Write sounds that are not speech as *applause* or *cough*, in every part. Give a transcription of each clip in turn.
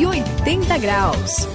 180 graus.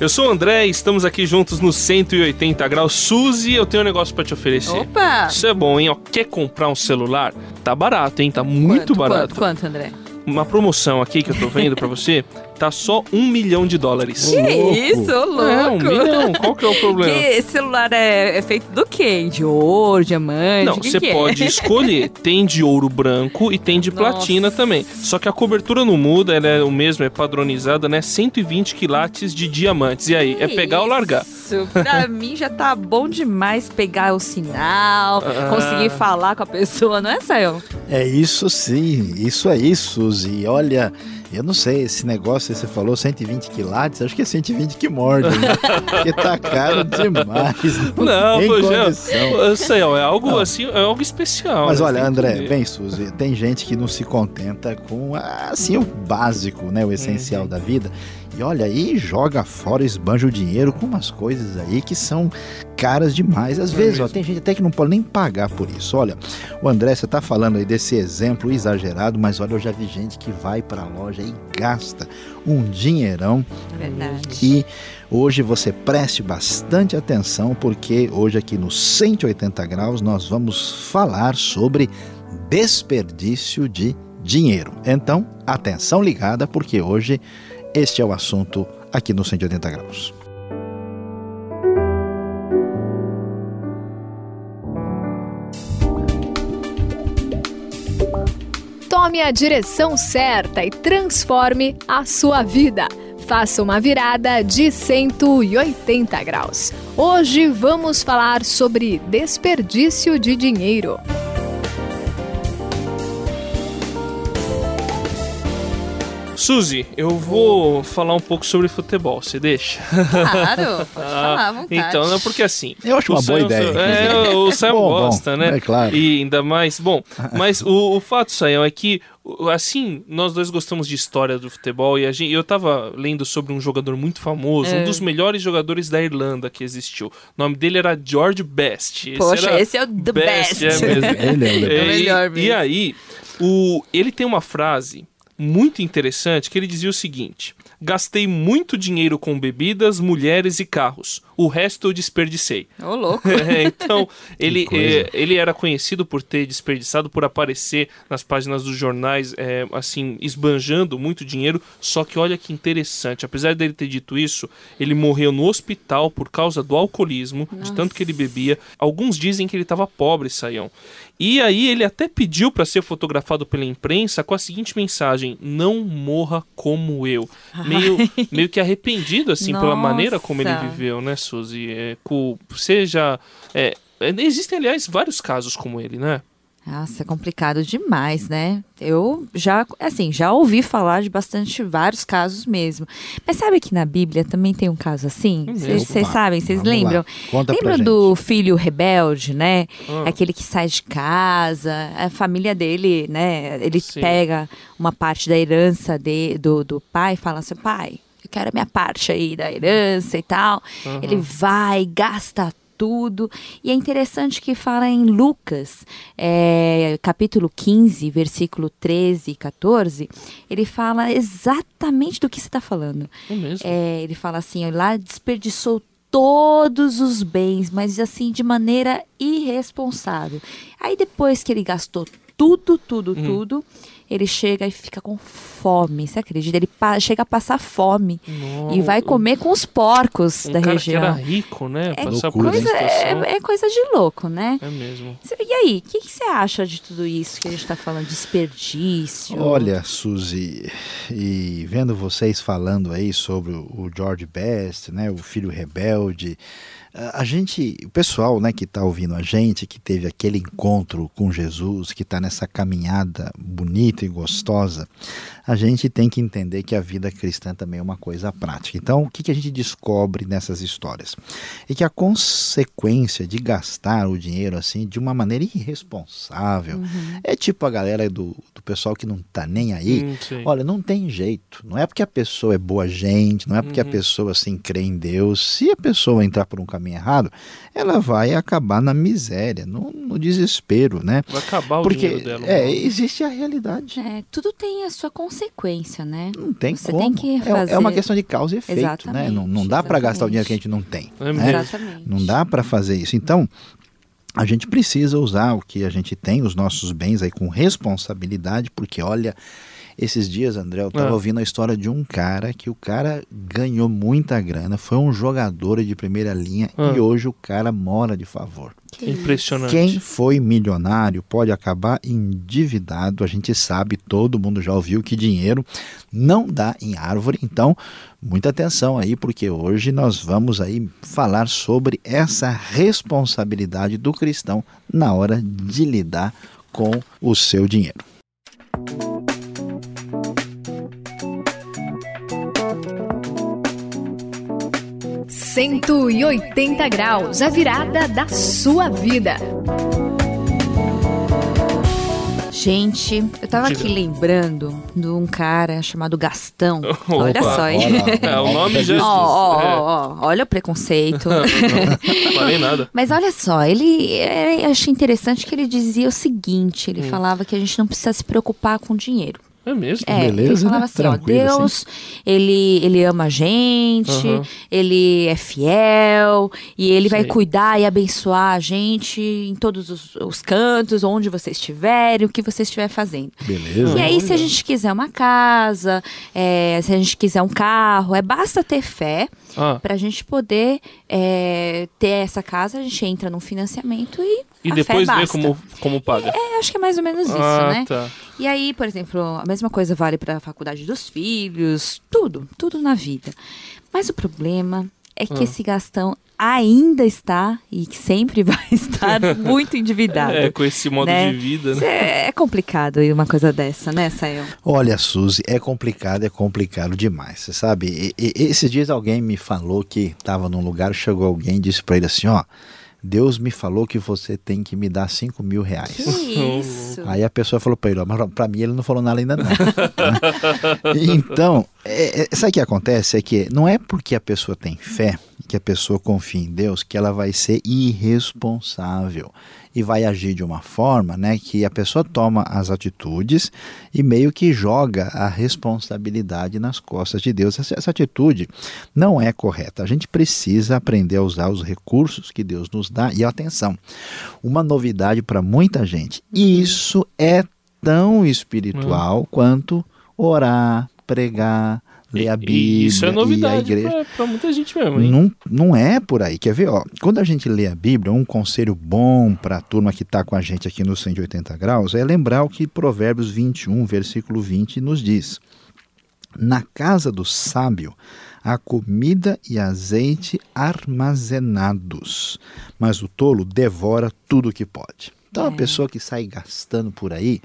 Eu sou o André, estamos aqui juntos no 180 graus. Suzy, eu tenho um negócio para te oferecer. Opa! Isso é bom, hein? Ó, quer comprar um celular? Tá barato, hein? Tá muito quanto, barato. Quanto, quanto, André? Uma promoção aqui que eu tô vendo para você tá só um milhão de dólares. Que louco. isso, louco! É, um milhão. Qual que é o problema? Que esse celular é, é feito do quê? De ouro, diamante? Não, que você que é? pode escolher. *laughs* Tem de ouro branco e tem de Nossa. platina também. Só que a cobertura não muda, ela é o mesmo, é padronizada, né? 120 quilates de diamantes. E aí, é pegar ou largar? Isso, pra *laughs* mim já tá bom demais pegar o sinal, Ah. conseguir falar com a pessoa, não é, Sael? É isso sim, isso aí, Suzy. Olha, eu não sei, esse negócio que você falou, 120 quilates, acho que é 120 que morde, né? Porque tá *laughs* caro demais. Não, Não, tem pois é. condição. Eu sei, é algo Não. assim, é algo especial. Mas né? olha, André, bem, Suzy, tem gente que não se contenta com assim o básico, né, o essencial Uhum. da vida. E olha aí, joga fora, esbanja o dinheiro com umas coisas aí que são caras demais. Às vezes, ó, tem gente até que não pode nem pagar por isso. Olha, o André, você tá falando aí desse exemplo exagerado, mas olha, eu já vi gente que vai pra loja e gasta um dinheirão Verdade. e hoje você preste bastante atenção, porque hoje aqui no 180 graus nós vamos falar sobre desperdício de dinheiro. Então, atenção ligada, porque hoje este é o assunto aqui no 180 graus. Tome a direção certa e transforme a sua vida. Faça uma virada de 180 graus. Hoje vamos falar sobre desperdício de dinheiro. Suzy, eu vou falar um pouco sobre futebol, você deixa? Claro, *laughs* pode falar à vontade. Então, não, porque assim. Eu acho o uma boa Sam- ideia. É, o Sam Bom, bom, gosta, né? É claro. E ainda mais. Bom, mas o, o fato, Sayão, é que, assim, nós dois gostamos de história do futebol e a gente, eu tava lendo sobre um jogador muito famoso, um É. dos melhores jogadores da Irlanda que existiu. O nome dele era George Best. Esse Poxa, era esse é o the best. É mesmo. *laughs* Ele é o É, melhor e, mesmo. e aí, o, ele tem uma frase muito interessante que ele dizia o seguinte: Gastei muito dinheiro com bebidas, mulheres e carros. O resto eu desperdicei. Ô, louco. *laughs* É, então, *laughs* ele, é, ele era conhecido por ter desperdiçado, por aparecer nas páginas dos jornais, é, assim, esbanjando muito dinheiro. Só que olha que interessante, apesar dele ter dito isso, ele morreu no hospital por causa do alcoolismo, de tanto que ele bebia. Alguns dizem que ele estava pobre, Saião. E aí ele até pediu para ser fotografado pela imprensa com a seguinte mensagem: Não morra como eu. Meio, meio que arrependido, assim, pela maneira como ele Nossa. viveu, né, Suzy? É, com, seja. É, é, existem, aliás, vários casos como ele, né? Nossa, é complicado demais, né? Eu já, assim, já ouvi falar de bastante, vários casos mesmo. Mas sabe que na Bíblia também tem um caso assim? Vocês sabem, vocês lembram? Conta pra Lembra gente. do filho rebelde, né? Ah. Aquele que sai de casa, a família dele, né? Ele Sim. pega uma parte da herança de, do, do pai e fala assim, pai, eu quero a minha parte aí da herança e tal. Aham. Ele vai, gasta tudo. E é interessante que fala em Lucas, é, capítulo 15, versículo 13 e 14, ele fala exatamente do que você está falando. É mesmo. É, ele fala assim, ó, lá desperdiçou todos os bens, mas assim, de maneira irresponsável. Aí depois que ele gastou tudo, tudo, Hum. tudo, ele chega e fica com fome. Você acredita? Ele chega a passar fome Não, e vai comer com os porcos um da cara região. que era rico, né? É Passar Coisa, é, é coisa de louco, né? É mesmo. E aí, o que, que você acha de tudo isso que a gente está falando? Desperdício? Olha, Suzy, e vendo vocês falando aí sobre o o George Best, né, o filho rebelde, a gente, o pessoal, né, que está ouvindo a gente, que teve aquele encontro com Jesus, que está nessa caminhada bonita e gostosa, a gente tem que entender que a vida cristã também é uma coisa prática. Então, o que, que a gente descobre nessas histórias? É que a consequência de gastar o dinheiro assim de uma maneira irresponsável Uhum. é tipo a galera do, do pessoal que não tá nem aí. Hum. Olha, não tem jeito. Não é porque a pessoa é boa gente, não é porque Uhum. a pessoa assim crê em Deus. Se a pessoa entrar por um caminho errado, ela vai acabar na miséria, no, no desespero, né? Vai acabar o Porque dinheiro dela. é, existe a realidade. É, tudo tem a sua consequência, né? Não tem Você como. tem que É- fazer- É, uma questão de causa e efeito, né? Exatamente, Não, não dá para gastar o dinheiro que a gente não tem. É né? Exatamente. Não dá para fazer isso. Então, a gente precisa usar o que a gente tem, os nossos bens aí com responsabilidade, porque olha, esses dias, André, eu estava Ah. ouvindo a história de um cara que o cara ganhou muita grana, foi um jogador de primeira linha Ah. e hoje o cara mora de favor. Que. Impressionante. Quem foi milionário pode acabar endividado. A gente sabe, todo mundo já ouviu que dinheiro não dá em árvore. Então, muita atenção aí, porque hoje nós vamos aí falar sobre essa responsabilidade do cristão na hora de lidar com o seu dinheiro. 180 graus, a virada da sua vida. Gente, eu tava Diga. aqui lembrando de um cara chamado Gastão. *laughs* Olha Opa. só, hein? É, o nome já *laughs* Ó, É. ó, ó, olha o preconceito. *laughs* Não falei nada. Mas olha só, ele é, eu achei interessante que ele dizia o seguinte: Hum. ele falava que a gente não precisa se preocupar com dinheiro. É mesmo? É, ele Beleza, falava né? assim, ó, assim. Deus, ele, ele ama a gente, Aham. ele é fiel, e ele vai Sei. cuidar e abençoar a gente em todos os, os cantos, onde você estiver, e o que você estiver fazendo. Beleza? E aí, se a gente quiser uma casa, é, se a gente quiser um carro, é basta ter fé Ah, pra gente poder é, ter essa casa, a gente entra num financiamento e. e a depois vê como, como paga. É, acho que é mais ou menos isso, ah, né? tá. E aí, por exemplo, a mesma coisa vale para a faculdade dos filhos, tudo, tudo na vida. Mas o problema é que Ah. esse gastão ainda está e que sempre *laughs* vai estar *laughs* muito endividado. É, com esse modo né? de vida, né? É, é complicado ir uma coisa dessa, né, Sayão? Olha, Suzy, é complicado, é complicado demais. Você sabe, e- e- esses dias alguém me falou que estava num lugar, chegou alguém e disse para ele assim: ó, Deus me falou que você tem que me dar 5 mil reais. Que isso? Aí a pessoa falou para ele, ó, mas para mim ele não falou nada ainda não. *laughs* então, é, é, sabe o que acontece? É que não é porque a pessoa tem fé, que a pessoa confia em Deus, que ela vai ser irresponsável e vai agir de uma forma né, que a pessoa toma as atitudes e meio que joga a responsabilidade nas costas de Deus. Essa, essa atitude não é correta. A gente precisa aprender a usar os recursos que Deus nos dá. E atenção, uma novidade para muita gente: isso é tão espiritual quanto orar, pregar, ler a Bíblia. e isso é novidade pra muita gente mesmo, hein? Não, não é por aí. Quer ver? Ó, quando a gente lê a Bíblia, um conselho bom para a turma que está com a gente aqui no 180 graus é lembrar o que Provérbios 21, versículo 20, nos diz. Na casa do sábio há comida e azeite armazenados, mas o tolo devora tudo que pode. Então, a É. pessoa que sai gastando por aí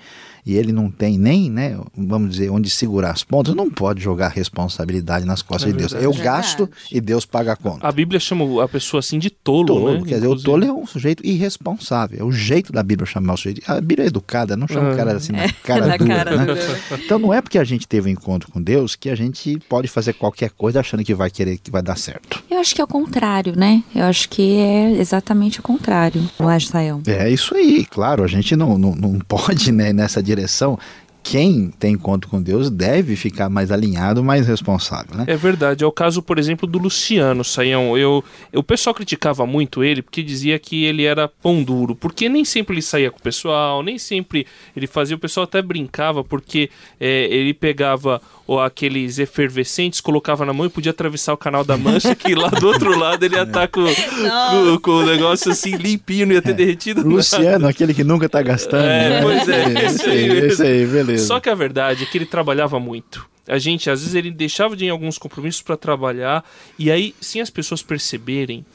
e ele não tem nem, né, vamos dizer, onde segurar as pontas, não pode jogar responsabilidade nas costas É de Deus. Eu Verdade. gasto e Deus paga a conta. A Bíblia chama a pessoa assim de tolo, Tolo, né? quer dizer, o tolo é um sujeito irresponsável. É o jeito da Bíblia chamar o sujeito. A Bíblia é educada, não chama Ah. o cara assim na *laughs* cara na dura, cara né? dura. Então não é porque a gente teve um encontro com Deus que a gente pode fazer qualquer coisa achando que vai querer que vai dar certo. Eu acho que é o contrário, né? Eu acho que é exatamente o contrário, não é, Sayão? É isso aí, claro, a gente não, não, não pode né, nessa direção. Quem tem encontro com Deus deve ficar mais alinhado, mais responsável, né? É verdade, é o caso, por exemplo, do Luciano Saião. Eu, eu- o pessoal criticava muito ele porque dizia que ele era pão duro, porque nem sempre ele saía com o pessoal, nem sempre ele fazia. O pessoal até brincava porque é, ele pegava ó, aqueles efervescentes, colocava na mão e podia atravessar o canal da Mancha, que lá do outro lado ele ia estar com, com, com o negócio assim limpinho, não ia ter derretido. nada. Luciano, *laughs* aquele que nunca tá gastando. É, né? pois é, Esse esse aí, aí esse aí, beleza. Só que a verdade é que ele trabalhava muito. A gente, às vezes, ele deixava de ir em alguns compromissos para trabalhar. E aí, sem as pessoas perceberem,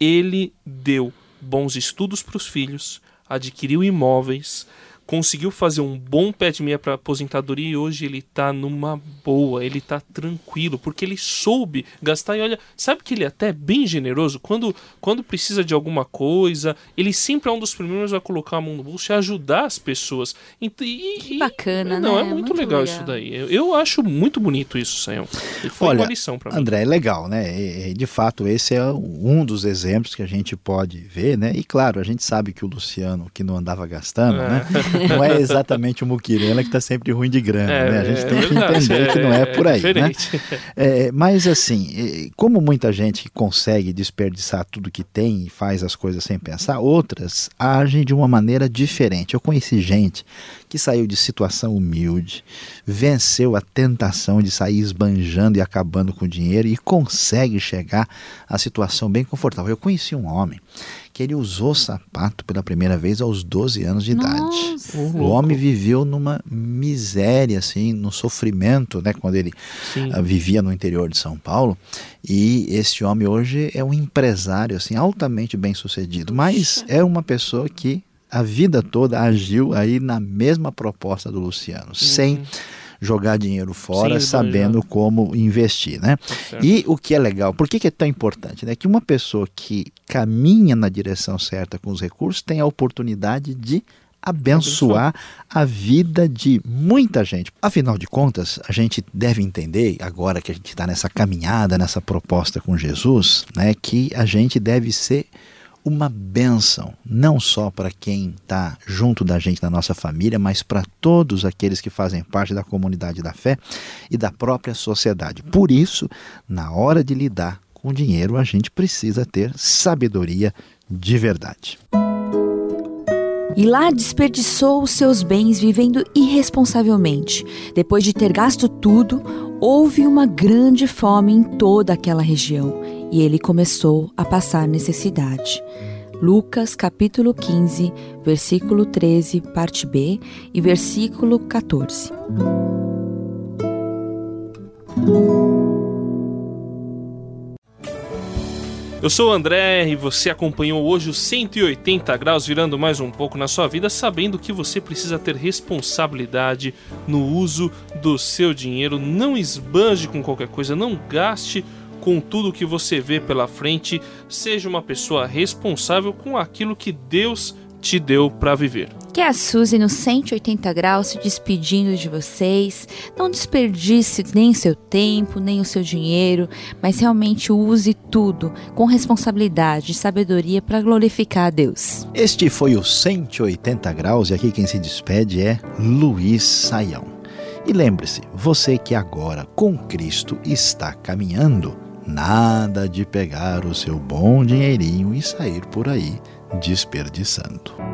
ele deu bons estudos para os filhos, adquiriu imóveis, conseguiu fazer um bom pé de meia para aposentadoria e hoje ele tá numa boa, ele tá tranquilo, porque ele soube gastar e olha, sabe que ele é até bem generoso quando quando precisa de alguma coisa, ele sempre é um dos primeiros a colocar a mão no bolso e ajudar as pessoas. E, e, que bacana, e, não, né? é muito, muito legal, legal, isso daí. Eu, eu, acho muito bonito isso, Sayão. E foi Olha, uma lição para mim. André, é legal, né? E, de fato, esse é um dos exemplos que a gente pode ver, né? E claro, a gente sabe que o Luciano, que não andava gastando, É. né? *laughs* Não é exatamente o Muquirela que está sempre ruim de grana, É, né? A gente é tem que entender que não é por aí, né? É, mas assim, é, como muita gente consegue desperdiçar tudo que tem e faz as coisas sem pensar, outras agem de uma maneira diferente. Eu conheci gente que saiu de situação humilde, venceu a tentação de sair esbanjando e acabando com o dinheiro e consegue chegar à situação bem confortável. Eu conheci um homem que ele usou sapato pela primeira vez aos 12 anos de idade. Nossa. O homem viveu numa miséria, assim, no sofrimento, né? Quando ele ah, vivia no interior de São Paulo. E esse homem hoje é um empresário, assim, altamente bem sucedido. Mas é uma pessoa que a vida toda agiu aí na mesma proposta do Luciano, sem jogar dinheiro fora, Sem sabendo como investir, né? certo. E o que é legal, por que, que é tão importante? Né? Que uma pessoa que caminha na direção certa com os recursos tem a oportunidade de abençoar a vida de muita gente. Afinal de contas, a gente deve entender, agora que a gente está nessa caminhada, nessa proposta com Jesus, né, que a gente deve ser uma bênção, não só para quem está junto da gente, da nossa família, mas para todos aqueles que fazem parte da comunidade da fé e da própria sociedade. Por isso, na hora de lidar com o dinheiro, a gente precisa ter sabedoria de verdade. E lá desperdiçou os seus bens vivendo irresponsavelmente. Depois de ter gasto tudo, houve uma grande fome em toda aquela região e ele começou a passar necessidade. Lucas capítulo 15, versículo 13, parte B e versículo 14. Eu sou o André e você acompanhou hoje os 180 graus virando mais um pouco na sua vida, sabendo que você precisa ter responsabilidade no uso do seu dinheiro. Não esbanje com qualquer coisa, não gaste com tudo que você vê pela frente. Seja uma pessoa responsável com aquilo que Deus te deu para viver. Que é a Suzy no 180 graus se despedindo de vocês. Não desperdice nem o seu tempo, nem o seu dinheiro, mas realmente use tudo com responsabilidade e sabedoria para glorificar a Deus. Este foi o 180 graus e aqui quem se despede é Luiz Saião. E lembre-se, você que agora com Cristo está caminhando, nada de pegar o seu bom dinheirinho e sair por aí desperdiçando.